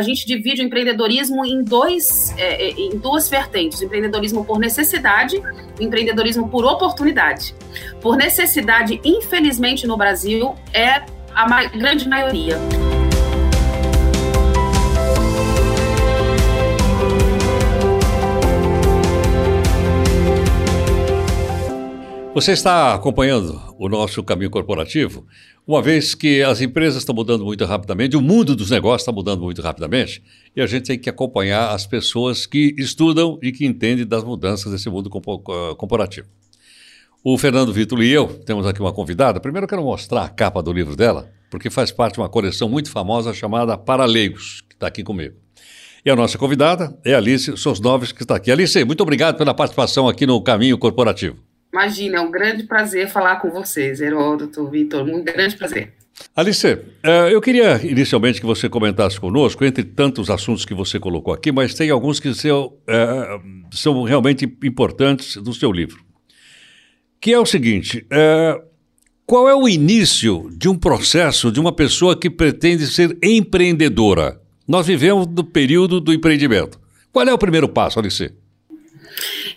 A gente divide o empreendedorismo em, dois, é, é em duas vertentes: o empreendedorismo por necessidade e empreendedorismo por oportunidade. Por necessidade, infelizmente, no Brasil, é a ma grande maioria. Você está acompanhando o nosso caminho corporativo, uma vez que as empresas estão mudando muito rapidamente, o mundo dos negócios está mudando muito rapidamente, e a gente tem que acompanhar as pessoas que estudam e que entendem das mudanças desse mundo corporativo. O Fernando Vitor e eu temos aqui uma convidada. Primeiro eu quero mostrar a capa do livro dela, porque faz parte de uma coleção muito famosa chamada Paraleigos, que está aqui comigo. E a nossa convidada é Alice Sosnoves, que está aqui. Alice, muito obrigado pela participação aqui no Caminho Corporativo. Imagina, é um grande prazer falar com vocês, Heródoto, Vitor, um grande prazer. Alice, eh, eu queria inicialmente que você comentasse conosco, entre tantos assuntos que você colocou aqui, mas tem alguns que são, é, são realmente importantes do seu livro. Que é o seguinte: é, qual é o início de um processo de uma pessoa que pretende ser empreendedora? Nós vivemos no período do empreendimento. Qual é o primeiro passo, Alice?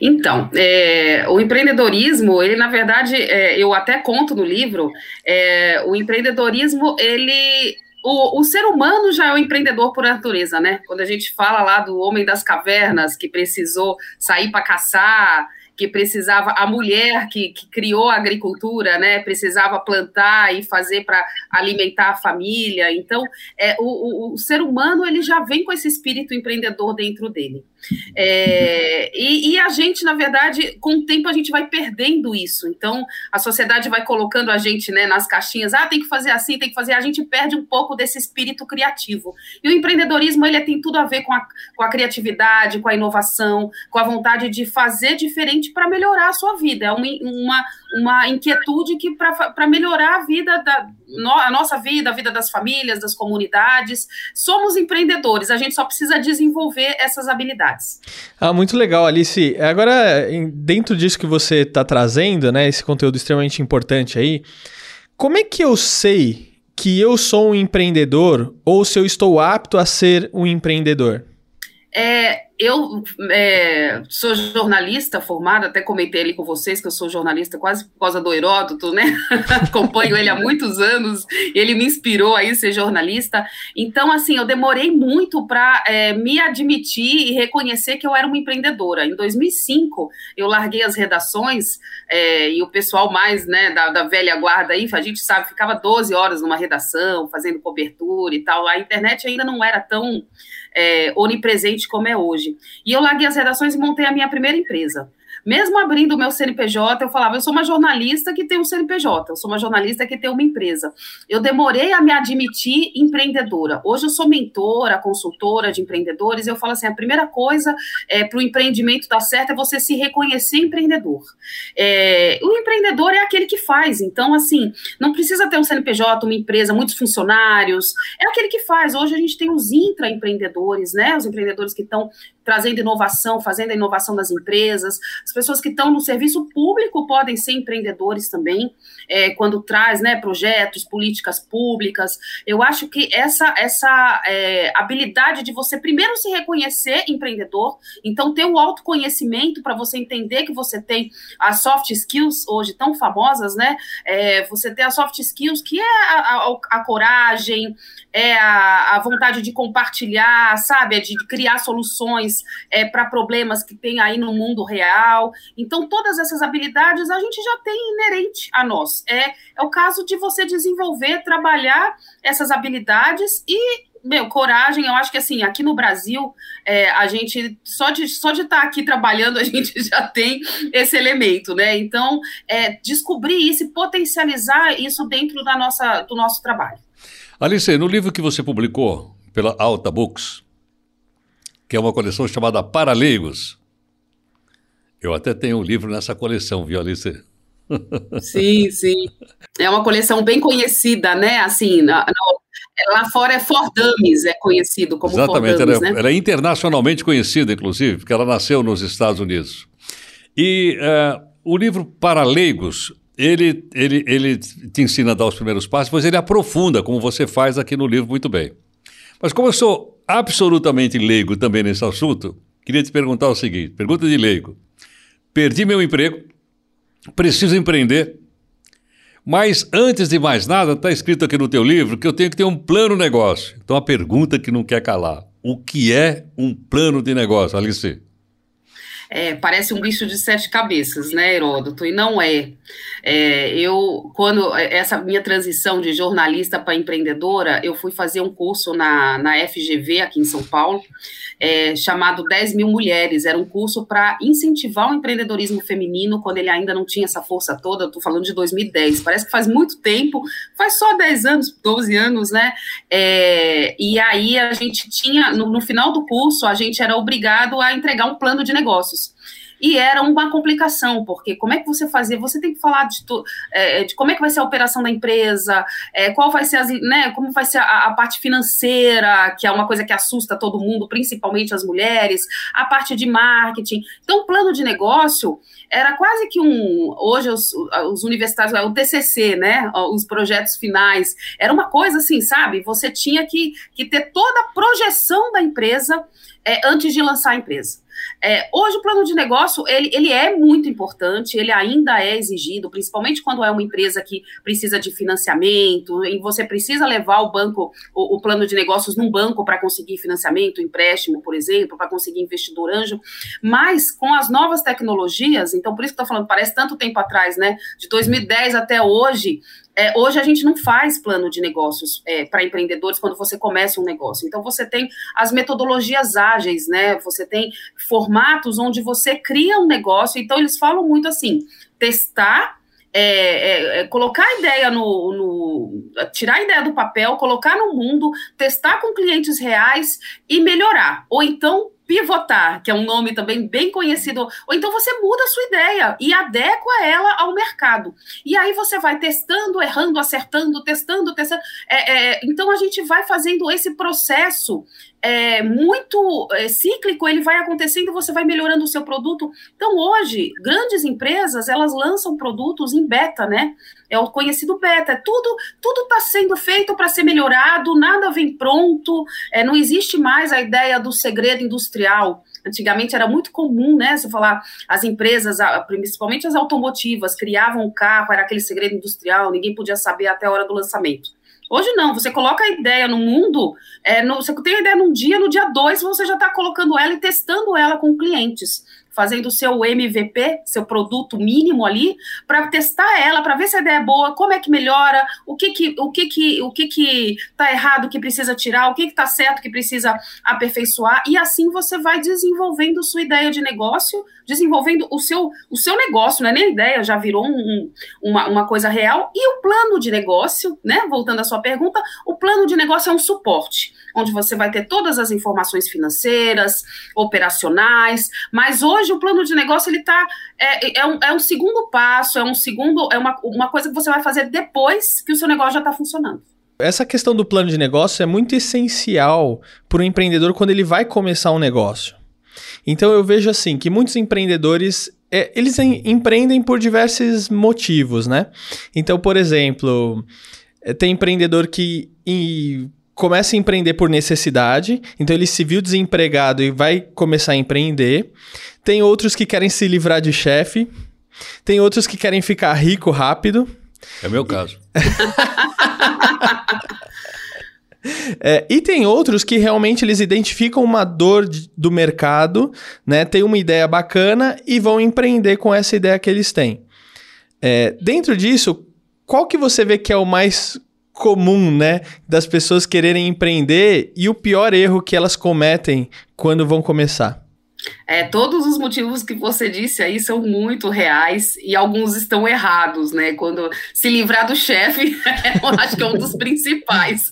Então, é, o empreendedorismo, ele na verdade, é, eu até conto no livro, é, o empreendedorismo, ele o, o, ser humano já é um empreendedor por natureza, né? Quando a gente fala lá do homem das cavernas que precisou sair para caçar, que precisava, a mulher que, que, criou a agricultura, né, precisava plantar e fazer para alimentar a família. Então, é, o, o, o, ser humano ele já vem com esse espírito empreendedor dentro dele. É, e, e, a gente, na verdade, com o tempo a gente vai perdendo isso. Então, a sociedade vai colocando a gente né, nas caixinhas, ah, tem que fazer assim, tem que fazer. A gente perde um pouco desse espírito criativo. E o empreendedorismo ele tem tudo a ver com a, com a criatividade, com a inovação, com a vontade de fazer diferente para melhorar a sua vida. É uma, uma, uma inquietude que para melhorar a vida da no, a nossa vida, a vida das famílias, das comunidades. Somos empreendedores, a gente só precisa desenvolver essas habilidades. Ah, muito legal, Alice. Agora, dentro disso que você está trazendo, né, esse conteúdo extremamente importante aí, como é que eu sei que eu sou um empreendedor ou se eu estou apto a ser um empreendedor? É, eu é, sou jornalista formada, até comentei ali com vocês que eu sou jornalista quase por causa do Heródoto, né? Acompanho ele há muitos anos, ele me inspirou a ser jornalista. Então, assim, eu demorei muito para é, me admitir e reconhecer que eu era uma empreendedora. Em 2005, eu larguei as redações é, e o pessoal mais né, da, da velha guarda aí, a gente sabe, ficava 12 horas numa redação, fazendo cobertura e tal. A internet ainda não era tão é, onipresente como é hoje. E eu larguei as redações e montei a minha primeira empresa. Mesmo abrindo o meu CNPJ, eu falava, eu sou uma jornalista que tem um CNPJ, eu sou uma jornalista que tem uma empresa. Eu demorei a me admitir empreendedora. Hoje eu sou mentora, consultora de empreendedores, eu falo assim, a primeira coisa é, para o empreendimento dar certo é você se reconhecer empreendedor. É, o empreendedor é aquele que faz, então assim, não precisa ter um CNPJ, uma empresa, muitos funcionários, é aquele que faz. Hoje a gente tem os intraempreendedores, né, os empreendedores que estão trazendo inovação, fazendo a inovação das empresas. As pessoas que estão no serviço público podem ser empreendedores também, é, quando traz né, projetos, políticas públicas. Eu acho que essa, essa é, habilidade de você primeiro se reconhecer empreendedor, então ter o autoconhecimento para você entender que você tem as soft skills hoje tão famosas, né? É, você ter as soft skills que é a, a, a coragem, é a, a vontade de compartilhar, sabe? É de criar soluções soluções é, para problemas que tem aí no mundo real. Então, todas essas habilidades a gente já tem inerente a nós. É, é o caso de você desenvolver, trabalhar essas habilidades e meu, coragem, eu acho que assim, aqui no Brasil, é, a gente, só de só de estar tá aqui trabalhando, a gente já tem esse elemento, né? Então, é, descobrir isso e potencializar isso dentro da nossa, do nosso trabalho. Alice, no livro que você publicou pela Alta Books, que é uma coleção chamada Paraleigos. Eu até tenho um livro nessa coleção, viu, Alice? Sim, sim. É uma coleção bem conhecida, né? Assim, na, na, lá fora é For Dummies, é conhecido como Exatamente, For Dummies, ela, é, né? ela é internacionalmente conhecida, inclusive, porque ela nasceu nos Estados Unidos. E uh, o livro Paraleigos, ele, ele, ele te ensina a dar os primeiros passos, mas ele aprofunda, como você faz aqui no livro muito bem. Mas como eu sou absolutamente leigo também nesse assunto, queria te perguntar o seguinte: pergunta de leigo. Perdi meu emprego, preciso empreender, mas antes de mais nada, está escrito aqui no teu livro que eu tenho que ter um plano negócio. Então a pergunta que não quer calar: o que é um plano de negócio, Alice? É, parece um bicho de sete cabeças, né, Heródoto? E não é. é eu, quando essa minha transição de jornalista para empreendedora, eu fui fazer um curso na, na FGV aqui em São Paulo, é, chamado 10 mil mulheres. Era um curso para incentivar o empreendedorismo feminino quando ele ainda não tinha essa força toda. Estou falando de 2010. Parece que faz muito tempo, faz só 10 anos, 12 anos, né? É, e aí a gente tinha, no, no final do curso, a gente era obrigado a entregar um plano de negócios. E era uma complicação, porque como é que você fazia? Você tem que falar de, tu, é, de como é que vai ser a operação da empresa, é, qual vai ser as, né, como vai ser a, a, parte financeira, que é uma coisa que assusta todo mundo, principalmente as mulheres, a parte de marketing. Então, o plano de negócio era quase que um. Hoje, os, os universitários, é o TCC, né? Os projetos finais. Era uma coisa assim, sabe? Você tinha que, que ter toda a projeção da empresa é, antes de lançar a empresa. É, hoje o plano de negócio ele, ele é muito importante, ele ainda é exigido, principalmente quando é uma empresa que precisa de financiamento e você precisa levar o banco, o, o plano de negócios num banco para conseguir financiamento, empréstimo, por exemplo, para conseguir investidor anjo. Mas com as novas tecnologias, então por isso que estou falando, parece tanto tempo atrás, né? De 2010 até hoje, é, hoje a gente não faz plano de negócios é, para empreendedores quando você começa um negócio. Então você tem as metodologias ágeis, né? Você tem formatos onde você cria um negócio. Então eles falam muito assim: testar é, é, é, colocar a ideia no, no, tirar a ideia do papel, colocar no mundo, testar com clientes reais e melhorar. Ou então pivotar, que é um nome também bem conhecido, ou então você muda a sua ideia e adequa ela ao mercado. E aí você vai testando, errando, acertando, testando, testando. É, é, então a gente vai fazendo esse processo é, muito é, cíclico, ele vai acontecendo você vai melhorando o seu produto. Então, hoje, grandes empresas, elas lançam produtos em beta, né? É o conhecido beta. Tudo tudo está sendo feito para ser melhorado, nada vem pronto, é, não existe mais a ideia do segredo industrial. Antigamente era muito comum, né? Você falar, as empresas, principalmente as automotivas, criavam um carro, era aquele segredo industrial, ninguém podia saber até a hora do lançamento. Hoje não, você coloca a ideia no mundo, é, no, você tem a ideia num dia, no dia dois você já está colocando ela e testando ela com clientes fazendo o seu MVP, seu produto mínimo ali, para testar ela, para ver se a ideia é boa, como é que melhora, o que que o que que o que que tá errado que precisa tirar, o que que tá certo que precisa aperfeiçoar e assim você vai desenvolvendo sua ideia de negócio, desenvolvendo o seu o seu negócio, não é nem ideia, já virou um, uma, uma coisa real e o plano de negócio, né? Voltando à sua pergunta, o plano de negócio é um suporte onde você vai ter todas as informações financeiras, operacionais, mas hoje o plano de negócio ele tá é, é, um, é um segundo passo, é um segundo, é uma, uma coisa que você vai fazer depois que o seu negócio já está funcionando. Essa questão do plano de negócio é muito essencial para o empreendedor quando ele vai começar um negócio. Então eu vejo assim que muitos empreendedores é, eles em, empreendem por diversos motivos, né? Então, por exemplo, é, tem empreendedor que começa a empreender por necessidade, então ele se viu desempregado e vai começar a empreender. Tem outros que querem se livrar de chefe. Tem outros que querem ficar rico rápido. É o meu caso. É, e tem outros que realmente eles identificam uma dor de, do mercado, né? Tem uma ideia bacana e vão empreender com essa ideia que eles têm. É, dentro disso, qual que você vê que é o mais comum, né, das pessoas quererem empreender e o pior erro que elas cometem quando vão começar? É, todos os motivos que você disse aí são muito reais e alguns estão errados, né? Quando se livrar do chefe, eu acho que é um dos principais.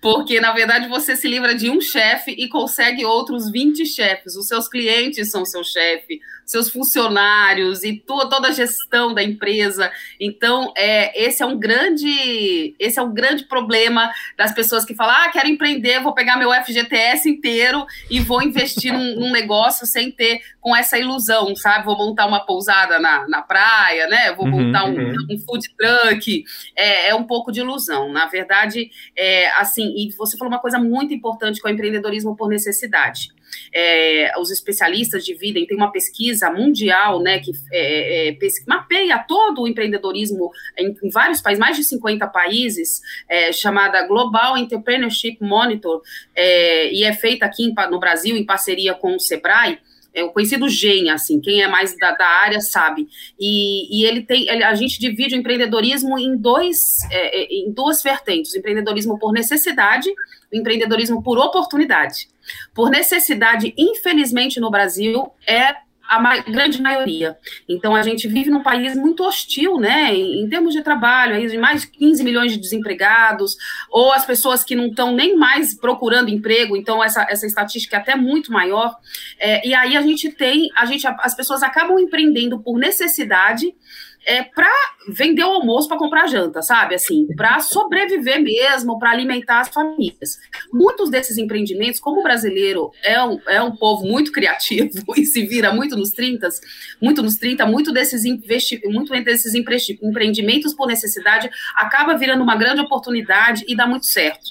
Porque, na verdade, você se livra de um chefe e consegue outros 20 chefes. Os seus clientes são seu chefe, seus funcionários e toda a gestão da empresa. Então, é, esse é um grande, esse é um grande problema das pessoas que falam: ah, quero empreender, vou pegar meu FGTS inteiro e vou investir num, num negócio sem comprometer com essa ilusão, sabe? Vou montar uma pousada na, na praia, né? Vou uhum, montar um, uhum. um, food truck. É, é, um pouco de ilusão. Na verdade, é, assim, e você falou uma coisa muito importante com o empreendedorismo por necessidade é, os especialistas dividem, tem uma pesquisa mundial, né, que é, é, mapeia todo o empreendedorismo em, em, vários países, mais de 50 países, é, chamada Global Entrepreneurship Monitor, é, e é feita aqui em, no Brasil em parceria com o Sebrae, é o conhecido GEM, assim, quem é mais da, da área sabe. E, e ele tem, ele, a gente divide o empreendedorismo em dois, é, em duas vertentes: o empreendedorismo por necessidade, o empreendedorismo por oportunidade. Por necessidade, infelizmente, no Brasil, é a ma grande maioria. Então, a gente vive num país muito hostil, né, em, em, termos de trabalho, aí, de mais de 15 milhões de desempregados, ou as pessoas que não estão nem mais procurando emprego, então essa, essa estatística é até muito maior. É, e aí a gente tem, a gente, as pessoas acabam empreendendo por necessidade, é para vender o almoço para comprar janta, sabe? Assim, para sobreviver mesmo, para alimentar as famílias. Muitos desses empreendimentos, como o brasileiro é um, é um povo muito criativo e se vira muito nos 30, muito nos 30, muito desses, investi muito desses empreendimentos por necessidade acaba virando uma grande oportunidade e dá muito certo.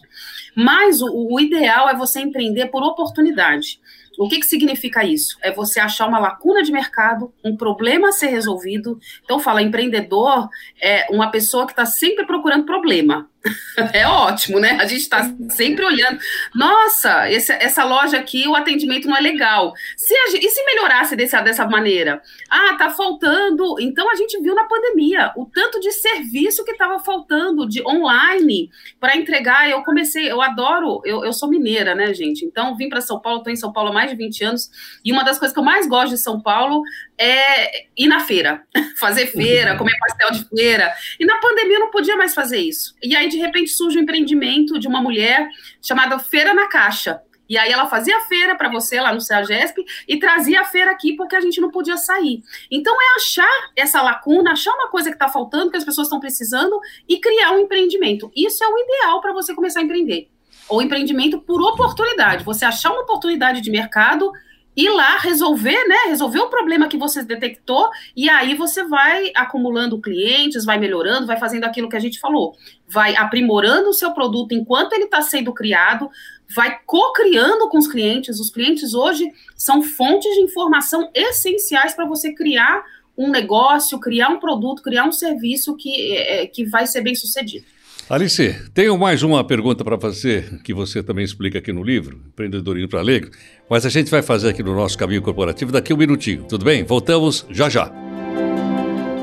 Mas o, o ideal é você empreender por oportunidade. O que, que significa isso? É você achar uma lacuna de mercado, um problema a ser resolvido. Então, fala, empreendedor é uma pessoa que está sempre procurando problema. É ótimo, né? A gente está sempre olhando. Nossa, esse, essa loja aqui, o atendimento não é legal. Se a, e se melhorasse desse, dessa maneira? Ah, tá faltando. Então a gente viu na pandemia o tanto de serviço que estava faltando de online para entregar. Eu comecei, eu adoro, eu, eu sou mineira, né, gente? Então vim para São Paulo, estou em São Paulo há mais de 20 anos, e uma das coisas que eu mais gosto de São Paulo é ir na feira, fazer feira, comer pastel de feira. E na pandemia eu não podia mais fazer isso. E aí, de repente, surge um empreendimento de uma mulher chamada Feira na Caixa. E aí ela fazia a feira para você lá no CEAGESP e trazia a feira aqui porque a gente não podia sair. Então é achar essa lacuna, achar uma coisa que está faltando, que as pessoas estão precisando e criar um empreendimento. Isso é o ideal para você começar a empreender. Ou empreendimento por oportunidade. Você achar uma oportunidade de mercado ir lá resolver, né? Resolver o problema que você detectou, e aí você vai acumulando clientes, vai melhorando, vai fazendo aquilo que a gente falou, vai aprimorando o seu produto enquanto ele está sendo criado, vai co-criando com os clientes. Os clientes hoje são fontes de informação essenciais para você criar um negócio, criar um produto, criar um serviço que, é, que vai ser bem sucedido. Alice, tenho mais uma pergunta para fazer, que você também explica aqui no livro, Empreendedorismo para Alegre, mas a gente vai fazer aqui no nosso caminho corporativo daqui um minutinho, tudo bem? Voltamos já já.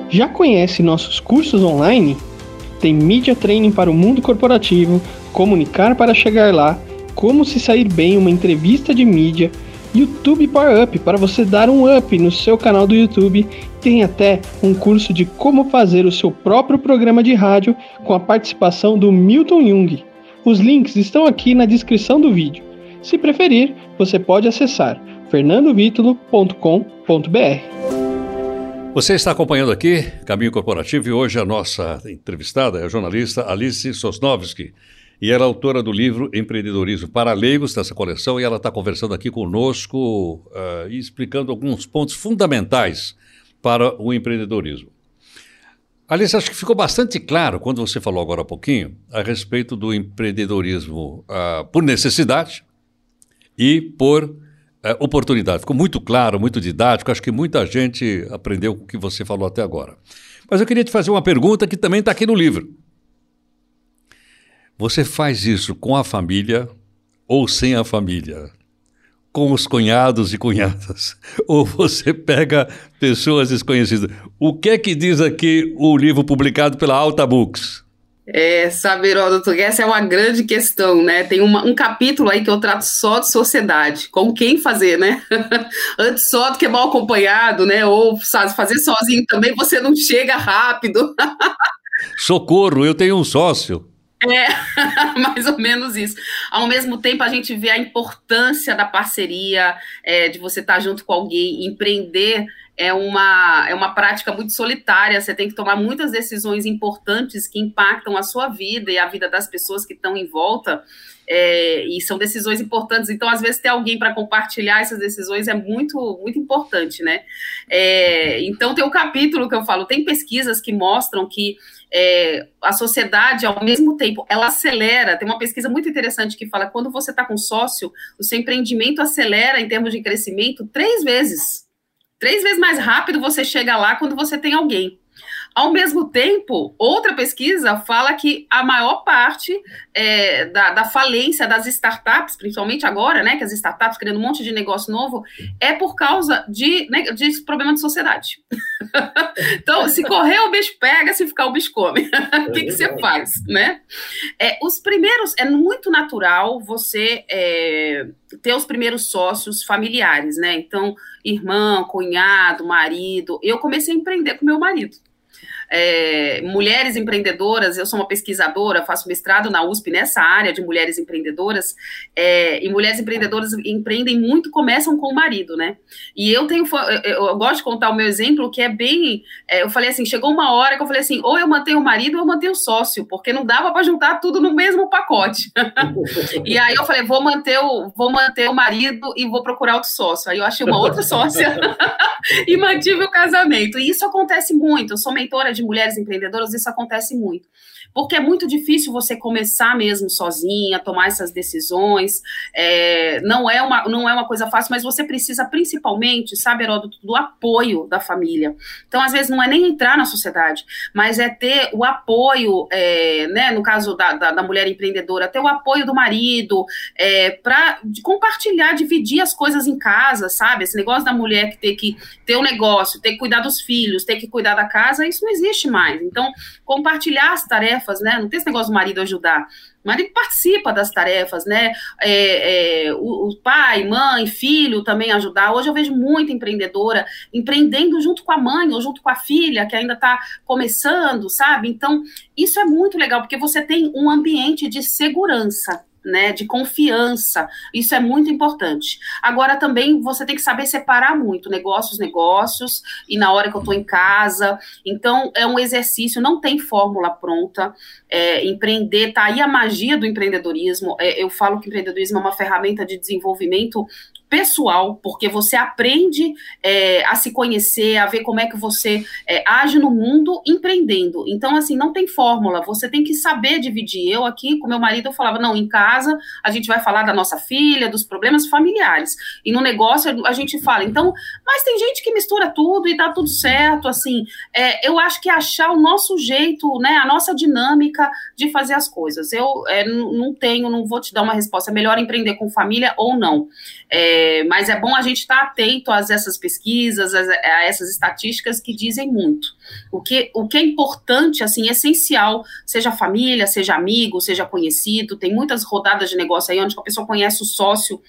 Já conhece nossos cursos online? Tem Media Training para o mundo corporativo, Comunicar para chegar lá, Como se sair bem uma entrevista de mídia, YouTube Power Up para você dar um up no seu canal do YouTube. Tem até um curso de como fazer o seu próprio programa de rádio com a participação do Milton Jung. Os links estão aqui na descrição do vídeo. Se preferir, você pode acessar fernandovitulo.com.br. Você está acompanhando aqui Caminho Corporativo e hoje a nossa entrevistada é a jornalista Alice Sosnovski e ela é autora do livro Empreendedorismo para Leigos, dessa coleção, e ela está conversando aqui conosco uh, e explicando alguns pontos fundamentais para o empreendedorismo. Alice, acho que ficou bastante claro quando você falou agora há pouquinho a respeito do empreendedorismo uh, por necessidade e por uh, oportunidade. Ficou muito claro, muito didático, acho que muita gente aprendeu com o que você falou até agora. Mas eu queria te fazer uma pergunta que também está aqui no livro. Você faz isso com a família ou sem a família? Com os cunhados e cunhadas? Ou você pega pessoas desconhecidas? O que é que diz aqui o livro publicado pela Alta Books? É, sabe, Heródoto, essa é uma grande questão, né? Tem uma, um capítulo aí que eu trato só de sociedade, com quem fazer, né? Antes só do que mal acompanhado, né? Ou sabe, fazer sozinho também você não chega rápido. Socorro, eu tenho um sócio. É, mais ou menos isso. Ao mesmo tempo, a gente vê a importância da parceria, é, de você estar junto com alguém, empreender é uma, é uma prática muito solitária, você tem que tomar muitas decisões importantes que impactam a sua vida e a vida das pessoas que estão em volta, é, e são decisões importantes, então às vezes ter alguém para compartilhar essas decisões é muito, muito importante, né? É, então tem um capítulo que eu falo, tem pesquisas que mostram que é, a sociedade, ao mesmo tempo, ela acelera. Tem uma pesquisa muito interessante que fala: quando você está com sócio, o seu empreendimento acelera em termos de crescimento três vezes. Três vezes mais rápido você chega lá quando você tem alguém. Ao mesmo tempo, outra pesquisa fala que a maior parte é, da, da, falência das startups, principalmente agora, né, que as startups criando um monte de negócio novo, é por causa de, né, de problema de sociedade. então, se correr, o bicho pega, se ficar, o bicho come. o que, que você faz, né? É, os primeiros, é muito natural você é, ter os primeiros sócios familiares, né? Então, irmão, cunhado, marido. Eu comecei a empreender com meu marido é, mulheres empreendedoras, eu sou uma pesquisadora, faço mestrado na USP nessa área de mulheres empreendedoras, é, e mulheres empreendedoras empreendem muito, começam com o marido, né? E eu tenho, eu, eu gosto de contar o meu exemplo, que é bem, é, eu falei assim, chegou uma hora que eu falei assim, ou eu mantenho o marido ou eu mantenho o sócio, porque não dava para juntar tudo no mesmo pacote. e aí eu falei, vou manter o, vou manter o marido e vou procurar outro sócio. Aí eu achei uma outra sócia e mantive o casamento. E isso acontece muito. Eu sou mentora de mulheres empreendedoras, isso acontece muito porque é muito difícil você começar mesmo sozinha, tomar essas decisões. É, não, é uma, não é uma coisa fácil, mas você precisa principalmente, sabe, Heródoto, do apoio da família. Então, às vezes, não é nem entrar na sociedade, mas é ter o apoio, é, né, no caso da, da, da, mulher empreendedora, ter o apoio do marido, é, para compartilhar, dividir as coisas em casa, sabe? Esse negócio da mulher que ter que ter um negócio, ter que cuidar dos filhos, ter que cuidar da casa, isso não existe mais. Então, compartilhar as tarefas, né? Não tem esse negócio do marido ajudar. O marido participa das tarefas, né? É, é, o, o, pai, mãe, filho também ajudar. Hoje eu vejo muita empreendedora empreendendo junto com a mãe ou junto com a filha, que ainda está começando, sabe? Então, isso é muito legal, porque você tem um ambiente de segurança né, de confiança. Isso é muito importante. Agora também você tem que saber separar muito negócios, negócios e na hora que eu estou em casa. Então é um exercício, não tem fórmula pronta. É, empreender, tá aí a magia do empreendedorismo. É, eu falo que empreendedorismo é uma ferramenta de desenvolvimento pessoal, porque você aprende é, a se conhecer, a ver como é que você é, age no mundo empreendendo. Então, assim, não tem fórmula, você tem que saber dividir. Eu aqui, com meu marido, eu falava, não, em casa a gente vai falar da nossa filha, dos problemas familiares. E no negócio a gente fala, então, mas tem gente que mistura tudo e dá tudo certo, assim. É, eu acho que é achar o nosso jeito, né, a nossa dinâmica de fazer as coisas. Eu é, não tenho, não vou te dar uma resposta, é melhor empreender com família ou não. É, mas é bom a gente estar atento a essas pesquisas, a, a, essas estatísticas que dizem muito. O que, o que é importante, assim, essencial, seja família, seja amigo, seja conhecido, tem muitas rodadas de negócio aí onde a pessoa conhece o sócio,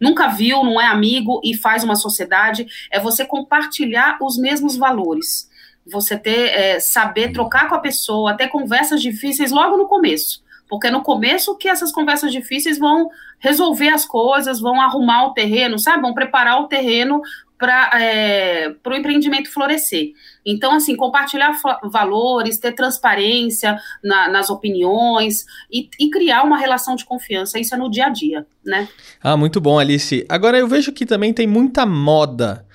nunca viu, não é amigo e faz uma sociedade, é você compartilhar os mesmos valores. Você ter, é, saber trocar com a pessoa, até conversas difíceis logo no começo porque no começo que essas conversas difíceis vão resolver as coisas, vão arrumar o terreno, sabe? Vão preparar o terreno para é, o empreendimento florescer. Então, assim, compartilhar valores, ter transparência na, nas opiniões e, e, criar uma relação de confiança, isso é no dia a dia, né? Ah, muito bom, Alice. Agora, eu vejo que também tem muita moda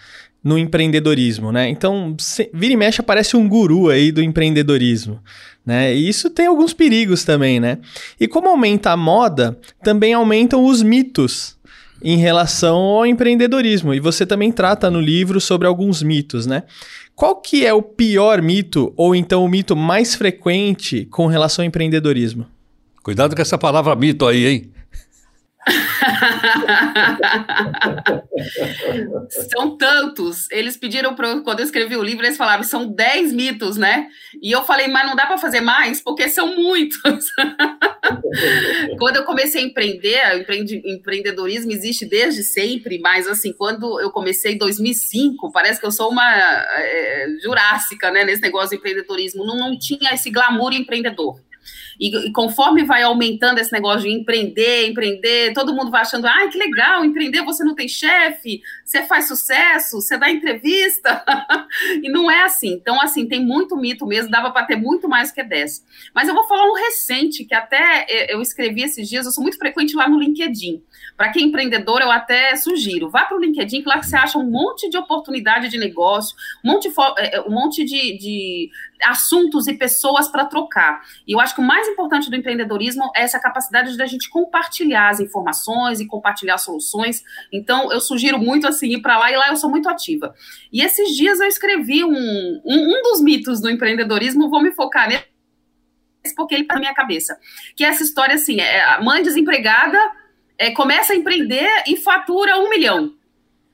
no empreendedorismo, né? Então, se, vira e mexe aparece um guru aí do empreendedorismo, né? E isso tem alguns perigos também, né? E como aumenta a moda, também aumentam os mitos em relação ao empreendedorismo. E você também trata no livro sobre alguns mitos, né? Qual que é o pior mito ou então o mito mais frequente com relação ao empreendedorismo? Cuidado com essa palavra mito aí, hein? são tantos. Eles pediram para quando eu escrevi o livro, eles falavam são 10 mitos, né? E eu falei, mas não dá para fazer mais, porque são muitos. quando eu comecei a empreender, o empreendedorismo existe desde sempre, mas assim, quando eu comecei em 2005, parece que eu sou uma é, jurássica, né, nesse negócio de empreendedorismo. Não, não tinha esse glamour empreendedor E, e, conforme vai aumentando esse negócio de empreender, empreender, todo mundo vai achando, ai, que legal, empreender, você não tem chefe, você faz sucesso, você dá entrevista. e não é assim. Então, assim, tem muito mito mesmo, dava para ter muito mais que 10. Mas eu vou falar um recente, que até eu escrevi esses dias, eu sou muito frequente lá no LinkedIn. Para quem é empreendedor, eu até sugiro, vá para o LinkedIn, que lá que você acha um monte de oportunidade de negócio, um monte, é, é, um monte de, de assuntos e pessoas para trocar. E eu acho que o mais importante do empreendedorismo é essa capacidade de a gente compartilhar as informações e compartilhar soluções. Então, eu sugiro muito assim ir para lá e lá eu sou muito ativa. E esses dias eu escrevi um, um, um dos mitos do empreendedorismo, vou me focar nele porque ele está na minha cabeça. Que é essa história assim: é a mãe desempregada é, começa a empreender e fatura um milhão.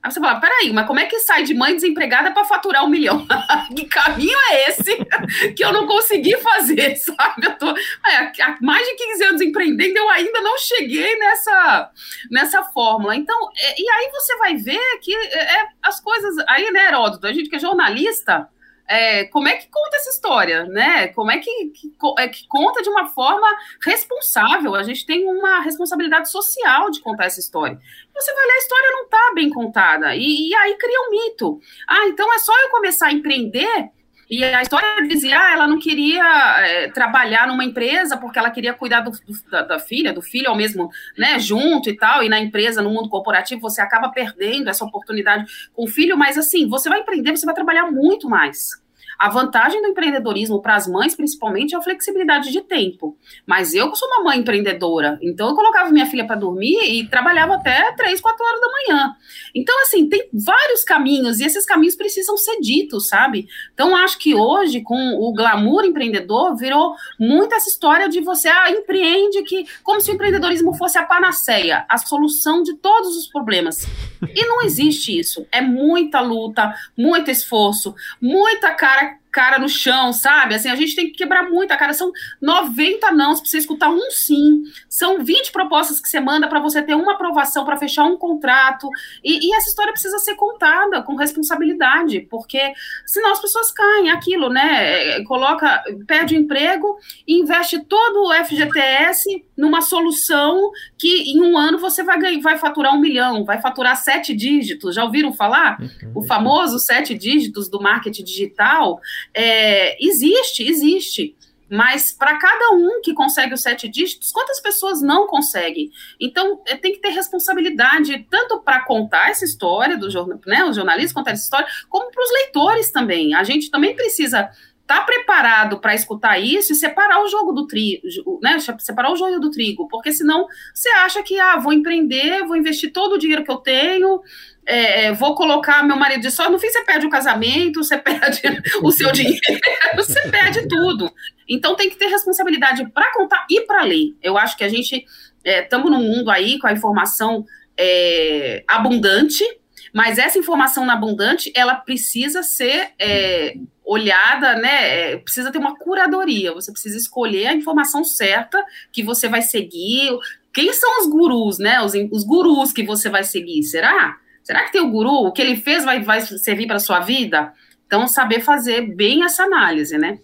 Aí você fala, peraí, mas como é que sai de mãe desempregada para faturar um milhão? que caminho é esse que eu não consegui fazer, sabe? Eu tô há mais de 15 anos empreendendo, eu ainda não cheguei nessa, nessa fórmula. Então, é, e aí você vai ver que é, é as coisas. Aí, né, Heródoto, a gente que é jornalista, é, como é que conta essa história, né? Como é que, que, é, que conta de uma forma responsável? A gente tem uma responsabilidade social de contar essa história. Você vai ler a história não está bem contada e, e, aí cria um mito. Ah, então é só eu começar a empreender e a história dizia, ah, ela não queria é, trabalhar numa empresa porque ela queria cuidar do, do, da, da, filha, do filho ao mesmo, né, junto e tal, e na empresa, no mundo corporativo, você acaba perdendo essa oportunidade com o filho, mas assim, você vai empreender, você vai trabalhar muito mais. A vantagem do empreendedorismo para as mães, principalmente, é a flexibilidade de tempo. Mas eu, sou uma mãe empreendedora, então eu colocava minha filha para dormir e trabalhava até 3, 4 horas da manhã. Então, assim, tem vários caminhos e esses caminhos precisam ser ditos, sabe? Então, acho que hoje, com o glamour empreendedor, virou muito essa história de você, ah, empreende, que como se o empreendedorismo fosse a panaceia, a solução de todos os problemas. E não existe isso. É muita luta, muito esforço, muita cara cara no chão, sabe? Assim, a gente tem que quebrar muito a cara. São 90 não, para você escutar um sim. São 20 propostas que você manda para você ter uma aprovação para fechar um contrato. E, e, essa história precisa ser contada com responsabilidade, porque senão as pessoas caem aquilo, né? Coloca, perde o emprego e investe todo o FGTS numa solução que em um ano você vai, ganhar, vai faturar um milhão, vai faturar sete dígitos. Já ouviram falar? Uhum. O famoso sete dígitos do marketing digital é, existe, existe. Mas para cada um que consegue os sete dígitos, quantas pessoas não conseguem? Então, é, tem que ter responsabilidade, tanto para contar essa história do jornal, né, os jornalistas contar essa história, como para os leitores também. A gente também precisa tá preparado para escutar isso e separar o jogo do trigo, né? Separar o joio do trigo, porque senão você acha que ah, vou empreender, vou investir todo o dinheiro que eu tenho, é, é, vou colocar meu marido de só. No fim, você perde o casamento, você perde o seu dinheiro, você perde tudo. Então, tem que ter responsabilidade para contar e para ler. Eu acho que a gente estamos é, num mundo aí com a informação é, abundante, mas essa informação abundante, ela precisa ser é, olhada, né? É, precisa ter uma curadoria. Você precisa escolher a informação certa que você vai seguir. Quem são os gurus, né? Os, os gurus que você vai seguir? Será? Será que tem o guru? O que ele fez vai, vai servir para a sua vida? Então, saber fazer bem essa análise, né?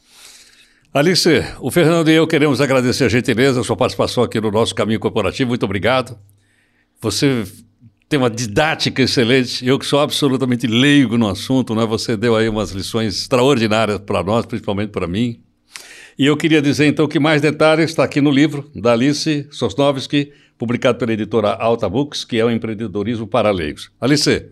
Alice, o Fernando e eu queremos agradecer a gentileza, a sua participação aqui no nosso Caminho Corporativo. Muito obrigado. Você tem uma didática excelente. Eu que sou absolutamente leigo no assunto, né? Você deu aí umas lições extraordinárias para nós, principalmente para mim. E eu queria dizer então que mais detalhes está aqui no livro da Alice Sosnovski, publicado pela editora Alta Books, que é o empreendedorismo para leigos. Alice,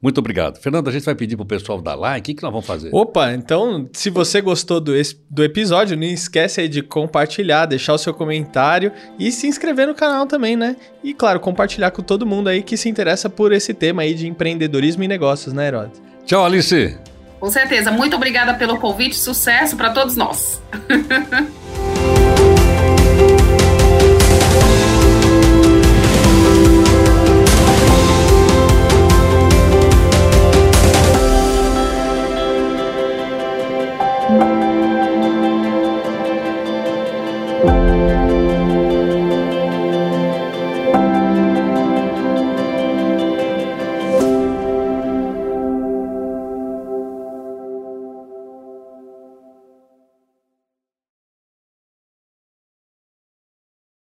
muito obrigado. Fernando, a gente vai pedir para o pessoal dar like. O que, que nós vamos fazer? Opa, então, se você gostou do, do episódio, não esquece aí de compartilhar, deixar o seu comentário e se inscrever no canal também, né? E, claro, compartilhar com todo mundo aí que se interessa por esse tema aí de empreendedorismo e negócios, né, Herod? Tchau, Alice. Com certeza. Muito obrigada pelo convite. Sucesso para todos nós.